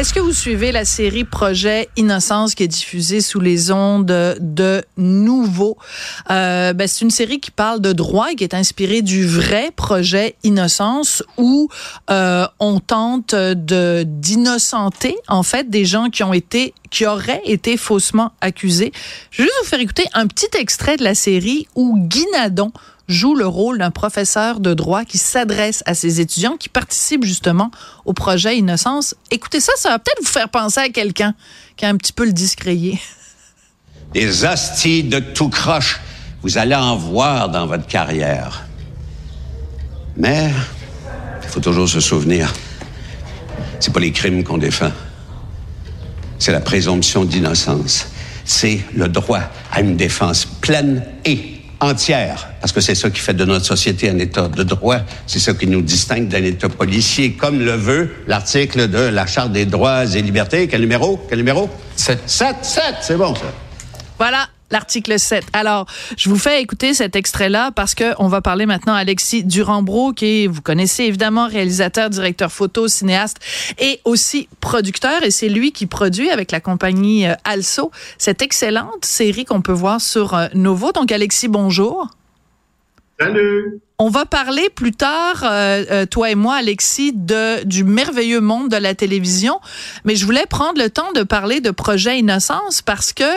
Est-ce que vous suivez la série Projet Innocence qui est diffusée sous les ondes de Nouveau? Euh, ben, c'est une série qui parle de droit et qui est inspirée du vrai projet Innocence où euh, on tente de d'innocenter en fait des gens qui ont été qui auraient été faussement accusés. Je vais juste vous faire écouter un petit extrait de la série où Guy Nadon joue le rôle d'un professeur de droit qui s'adresse à ses étudiants qui participent justement au projet Innocence. Écoutez ça, ça va peut-être vous faire penser à quelqu'un qui a un petit peu le discréé. Des hosties de tout croche, vous allez en voir dans votre carrière. Mais il faut toujours se souvenir, c'est pas les crimes qu'on défend. C'est la présomption d'innocence. C'est le droit à une défense pleine et entière, parce que c'est ça qui fait de notre société un État de droit. C'est ça qui nous distingue d'un État policier, comme le veut l'article de la Charte des droits et libertés. Quel numéro? Quel numéro? 7. 7, 7, c'est bon ça. Voilà l'article 7. Alors, je vous fais écouter cet extrait-là parce que on va parler maintenant à Alexis Durambro, qui est, vous connaissez évidemment, réalisateur, directeur photo, cinéaste et aussi producteur. Et c'est lui qui produit avec la compagnie euh, Also cette excellente série qu'on peut voir sur euh, Novo. Donc, Alexis, bonjour. Salut. On va parler plus tard, euh, euh, toi et moi, Alexis, de, du merveilleux monde de la télévision. Mais je voulais prendre le temps de parler de Projet Innocence parce que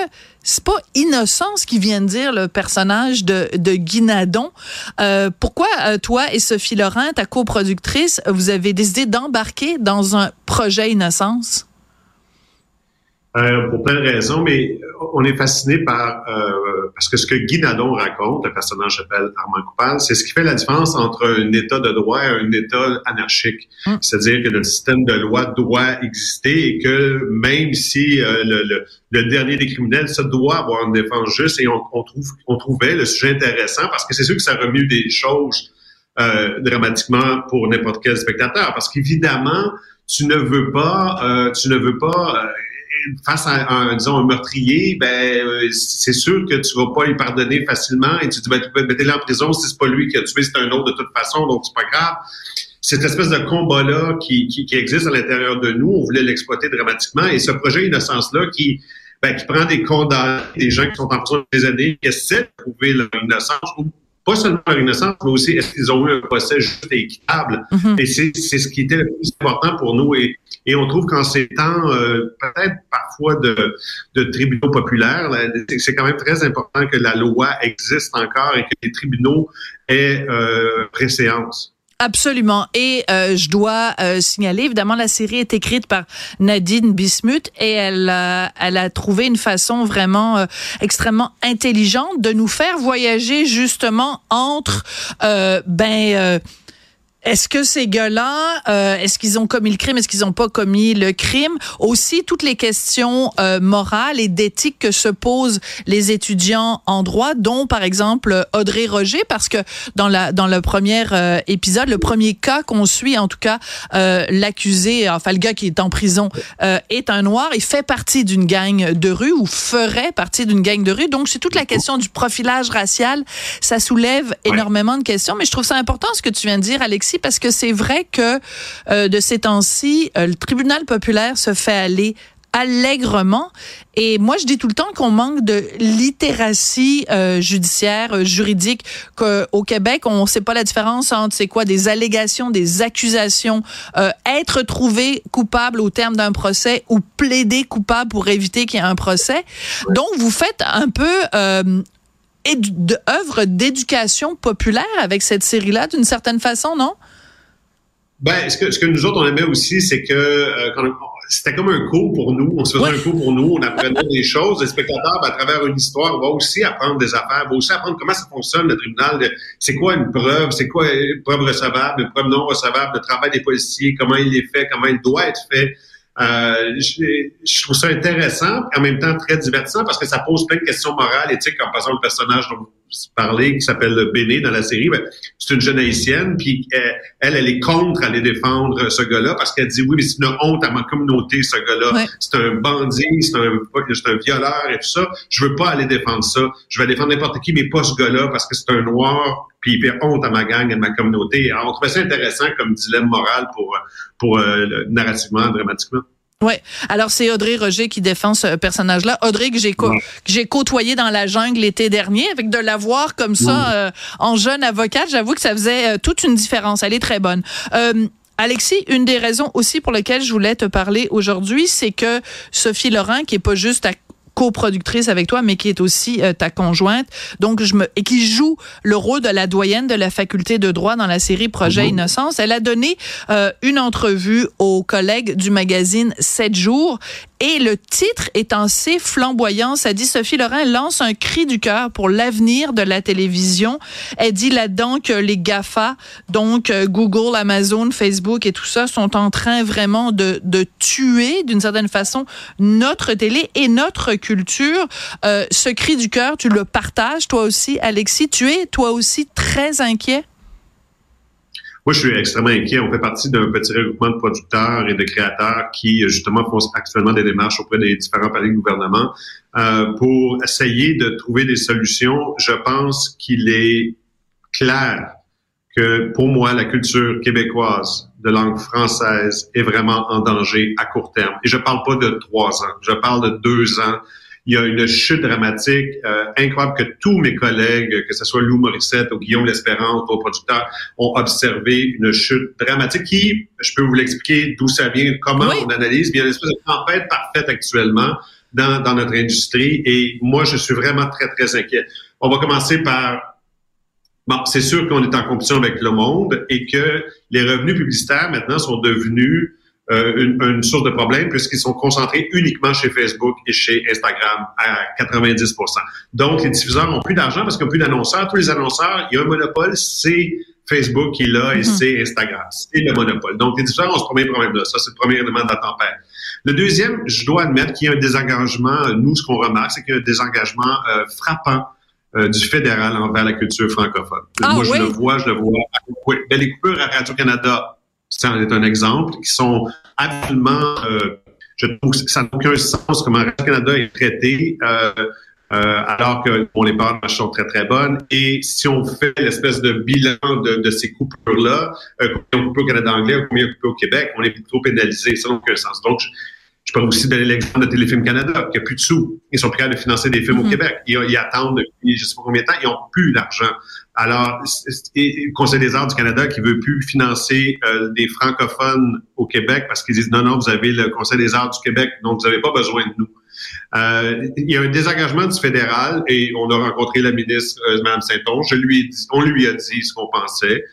c'est pas Innocence qui vient de dire le personnage de, de Guinadon. Euh, pourquoi toi et Sophie Laurent, ta coproductrice, vous avez décidé d'embarquer dans un projet Innocence? Euh, pour plein de raisons, mais on est fasciné par euh, parce que ce que Guy Nadon raconte, le personnage s'appelle Armand Coupal, c'est ce qui fait la différence entre un État de droit et un État anarchique. Hum. C'est-à-dire que le système de loi doit exister et que même si euh, le, le, dernier des criminels, ça doit avoir une défense juste et on, on trouve on trouvait le sujet intéressant parce que c'est sûr que ça remue des choses euh, dramatiquement pour n'importe quel spectateur parce qu'évidemment tu ne veux pas tu ne veux pas face à un, disons, un meurtrier, ben euh, c'est sûr que tu vas pas lui pardonner facilement et tu dis ben, mettez-le en prison si c'est pas lui qui a tué, c'est un autre de toute façon, donc c'est pas grave. Cette espèce de combat-là qui, qui, qui, existe à l'intérieur de nous, on voulait l'exploiter dramatiquement et ce projet Innocence-là qui, ben, qui prend des condamnés, des gens qui sont en prison des années, qui essaient de prouver leur innocence ou pas seulement leur innocence, mais aussi est-ce qu'ils ont eu un procès juste et équitable? Mm-hmm. Et c'est ce qui était le plus important pour nous. Et et on trouve qu'en ces temps, euh, peut-être parfois de, de tribunaux populaires, c'est quand même très important que la loi existe encore et que les tribunaux aient euh, préséance. Absolument. Et euh, je dois euh, signaler, évidemment, la série est écrite par Nadine Bismuth et elle, elle a trouvé une façon vraiment euh, extrêmement intelligente de nous faire voyager justement entre ben est-ce que ces gars-là, euh, est-ce qu'ils ont commis le crime, est-ce qu'ils n'ont pas commis le crime? Aussi toutes les questions euh, morales et d'éthique que se posent les étudiants en droit, dont par exemple Audrey Roger, parce que dans la dans le premier euh, épisode, le premier cas qu'on suit, en tout cas, l'accusé, enfin le gars qui est en prison, est un noir. Il fait partie d'une gang de rue ou ferait partie d'une gang de rue. Donc c'est toute la question du profilage racial. Ça soulève énormément de questions, mais je trouve ça important ce que tu viens de dire, Alexis parce que c'est vrai que euh, de ces temps-ci, euh, le tribunal populaire se fait aller allègrement. Et moi, je dis tout le temps qu'on manque de littératie euh, judiciaire, juridique. Qu'au Québec, on ne sait pas la différence entre c'est quoi des allégations, des accusations, être trouvé coupable au terme d'un procès ou plaider coupable pour éviter qu'il y ait un procès. Donc, vous faites un peu œuvre d'éducation populaire avec cette série-là, d'une certaine façon, non? Ben, ce que, ce que nous autres, on aimait aussi, c'est que euh, c'était comme un cours pour nous. On se faisait un cours pour nous, on apprenait des choses. Les spectateurs, ben, à travers une histoire, vont aussi apprendre des affaires, vont aussi apprendre comment ça fonctionne, le tribunal. C'est quoi une preuve? C'est quoi une preuve recevable, une preuve non recevable, le travail des policiers, comment il est fait, comment il doit être fait. Euh, je, trouve ça intéressant, en même temps très divertissant, parce que ça pose plein de questions morales, éthiques, par exemple le personnage dont parler, qui s'appelle Béné dans la série. Ben, c'est une jeune haïtienne, puis elle, elle est contre aller défendre ce gars-là parce qu'elle dit oui, mais c'est une honte à ma communauté, ce gars-là. C'est un bandit, c'est un, un violeur et tout ça. Je veux pas aller défendre ça. Je vais défendre n'importe qui, mais pas ce gars-là parce que c'est un noir, puis il fait honte à ma gang et à ma communauté. Alors, on trouvait ça intéressant comme dilemme moral pour, pour euh, narrativement, dramatiquement. Ouais. Alors c'est Audrey Roger qui défend ce personnage-là. Audrey que j'ai j'ai côtoyé dans la jungle l'été dernier, avec de la voir comme ça euh, en jeune avocate, j'avoue que ça faisait euh, toute une différence. Elle est très bonne. Euh, Alexis, une des raisons aussi pour lesquelles je voulais te parler aujourd'hui, c'est que Sophie Laurent, qui est pas juste à coproductrice avec toi, mais qui est aussi euh, ta conjointe. Donc, je me et qui joue le rôle de la doyenne de la faculté de droit dans la série Projet mhm. Innocence. Elle a donné euh, une entrevue aux collègues du magazine 7 jours et le titre est assez flamboyant. Ça dit Sophie Laurent lance un cri du cœur pour l'avenir de la télévision. Elle dit là-dedans que les GAFA, donc euh, Google, Amazon, Facebook et tout ça, sont en train vraiment de, de tuer d'une certaine façon notre télé et notre culture. Euh, ce cri du cœur, tu le partages toi aussi, Alexis. Tu es toi aussi très inquiet? Moi, je suis extrêmement inquiet. On fait partie d'un petit regroupement de producteurs et de créateurs qui, justement, font actuellement des démarches auprès des différents palais de gouvernement euh, pour essayer de trouver des solutions. Je pense qu'il est clair que, pour moi, la culture québécoise de langue française est vraiment en danger à court terme. Et je parle pas de trois ans, je parle de deux ans il y a une chute dramatique euh, incroyable que tous mes collègues, que ce soit Lou Morissette ou Guillaume L'Espérance, vos producteurs, ont observé une chute dramatique qui, je peux vous l'expliquer d'où ça vient, comment on analyse, mais il y a une espèce de tempête parfaite actuellement dans, dans notre industrie et moi, je suis vraiment très, très inquiet. On va commencer par Bon, c'est sûr qu'on est en compétition avec le monde et que les revenus publicitaires maintenant sont devenus euh, une, une, source de problème puisqu'ils sont concentrés uniquement chez Facebook et chez Instagram à 90% Donc, les diffuseurs ont plus d'argent parce qu'ils n'ont plus d'annonceurs. Tous les annonceurs, il y a un monopole, c'est Facebook qui est là et mm-hmm. c'est Instagram. C'est le monopole. Donc, les diffuseurs ont ce premier problème-là. Ça, c'est le premier élément de la tempête. Le deuxième, je dois admettre qu'il y a un désengagement. Nous, ce qu'on remarque, c'est qu'il y a un désengagement euh, frappant euh, du fédéral envers la culture francophone. Ah, Moi, je le vois, je le vois. Oui. les coupures à Radio-Canada ça est un exemple, qui sont absolument, euh, je trouve que ça n'a aucun sens comment le Canada est traité, euh, euh, alors que bon, les parts sont très, très bonnes. Et si on fait l'espèce de bilan de, ces coupures-là, combien on coupe au Canada anglais, combien on coupe au Québec, on est trop pénalisé. Ça n'a aucun sens. Donc, je, peux aussi donner l'exemple de Téléfilm Canada, qui a plus de sous. Ils sont prêts à financer des films au mm-hmm. Québec. Ils, ils, attendent depuis je sais pas combien de temps, ils n'ont plus d'argent. Alors, le Conseil des arts du Canada qui veut plus financer euh, des francophones au Québec parce qu'ils disent non, non, vous avez le Conseil des arts du Québec, donc vous n'avez pas besoin de nous. Euh, il y a un désengagement du fédéral et on a rencontré la ministre euh, Mme Saint-Onge. Je lui ai dit, on lui a dit ce qu'on pensait.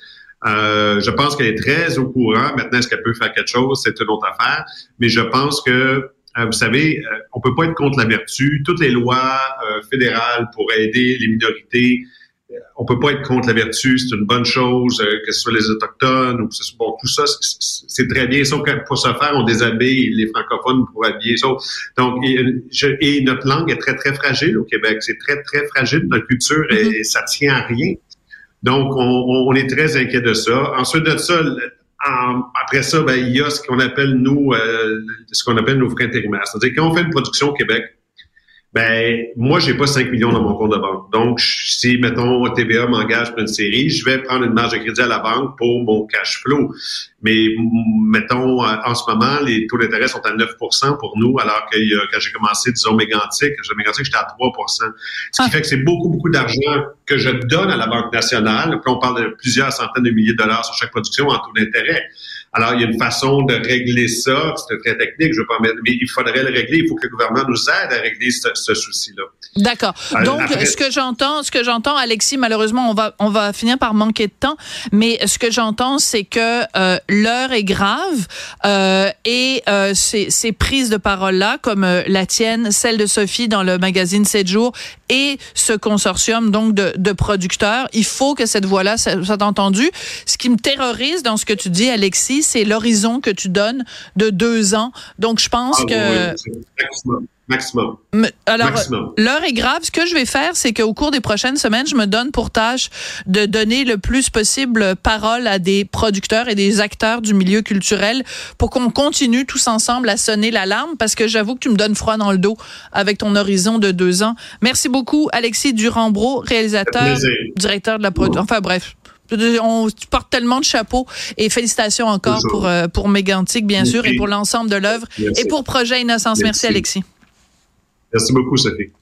Euh, je pense qu'elle est très au courant. Maintenant, est-ce qu'elle peut faire quelque chose? C'est une autre affaire. Mais je pense que vous savez, on peut pas être contre la vertu. Toutes les lois fédérales pour aider les minorités, on peut pas être contre la vertu, c'est une bonne chose, euh, que ce soit les autochtones ou que ce soit bon, tout ça, c'est très bien. Sauf que pour ce faire, on déshabille les francophones pour habiller. Donc, et, notre langue est très très fragile au Québec. C'est très très fragile notre culture et, mm-hmm. ça tient à rien. Donc, on, est très inquiet de ça. Ensuite de ça, après ça, ben, il y a ce qu'on appelle nous, euh, ce qu'on appelle nos frais intérimaires. C'est-à-dire quand on fait une production au Québec, ben moi j'ai pas 5 millions dans mon compte de banque. Donc si mettons TVA m'engage pour une série, je vais prendre une marge de crédit à la banque pour mon cash flow. Mais mettons en ce moment les taux d'intérêt sont à 9% pour nous alors que quand j'ai commencé disons Mégantic, Mégantic j'étais à 3 Ce qui ah. fait que c'est beaucoup beaucoup d'argent que je donne à la Banque nationale. Puis on parle de plusieurs centaines de milliers de dollars sur chaque production en taux d'intérêt. Alors, il y a une façon de régler ça. C'est très technique, je veux pas mettre, mais il faudrait le régler. Il faut que le gouvernement nous aide à régler ce, souci-là. D'accord. Euh, Donc, ce que j'entends, ce que j'entends, Alexis, malheureusement, on va, on va finir par manquer de temps, mais ce que j'entends, c'est que euh, l'heure est grave euh, et euh, ces, ces prises de parole-là, comme euh, la tienne, celle de Sophie dans le magazine 7 jours et ce consortium donc de, de producteurs, il faut que cette voix-là soit entendue. Ce qui me terrorise dans ce que tu dis, Alexis, c'est l'horizon que tu donnes de deux ans. Donc, je pense ah, que... maximum. Alors, l'heure est grave. Ce que je vais faire, c'est qu'au cours des prochaines semaines, je me donne pour tâche de donner le plus possible parole à des producteurs et des acteurs du milieu culturel pour qu'on continue tous ensemble à sonner l'alarme parce que j'avoue que tu me donnes froid dans le dos avec ton horizon de deux ans. Merci beaucoup, Alexis Durambro, réalisateur, directeur de la production. Enfin, bref. On porte tellement de chapeaux et félicitations encore pour, euh, pour Mégantic, bien sûr, et pour l'ensemble de l'œuvre et pour Projet Innocence. Merci, Alexis. Merci beaucoup, Sophie.